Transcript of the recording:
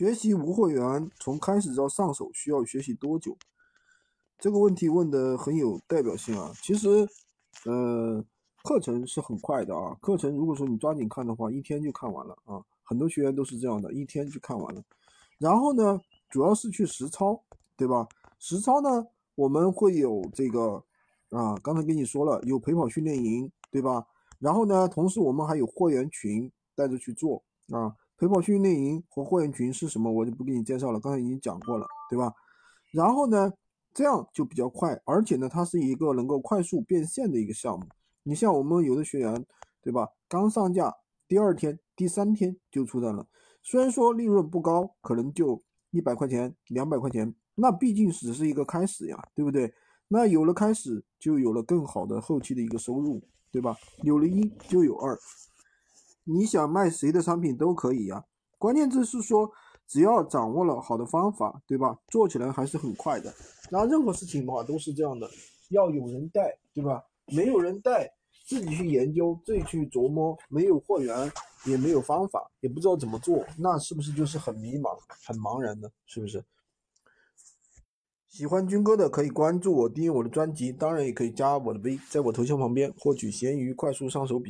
学习无货源从开始到上手需要学习多久？这个问题问的很有代表性啊。其实，呃，课程是很快的啊。课程如果说你抓紧看的话，一天就看完了啊。很多学员都是这样的，一天就看完了。然后呢，主要是去实操，对吧？实操呢，我们会有这个啊，刚才跟你说了，有陪跑训练营，对吧？然后呢，同时我们还有货源群带着去做啊。陪跑训练营和会员群是什么，我就不给你介绍了，刚才已经讲过了，对吧？然后呢，这样就比较快，而且呢，它是一个能够快速变现的一个项目。你像我们有的学员，对吧？刚上架第二天、第三天就出单了，虽然说利润不高，可能就一百块钱、两百块钱，那毕竟只是一个开始呀，对不对？那有了开始，就有了更好的后期的一个收入。对吧？有了一就有二，你想卖谁的商品都可以呀。关键字是说，只要掌握了好的方法，对吧？做起来还是很快的。那任何事情的话都是这样的，要有人带，对吧？没有人带，自己去研究，自己去琢磨，没有货源，也没有方法，也不知道怎么做，那是不是就是很迷茫、很茫然呢？是不是？喜欢军哥的可以关注我，订阅我的专辑，当然也可以加我的微，在我头像旁边获取闲鱼快速上手笔。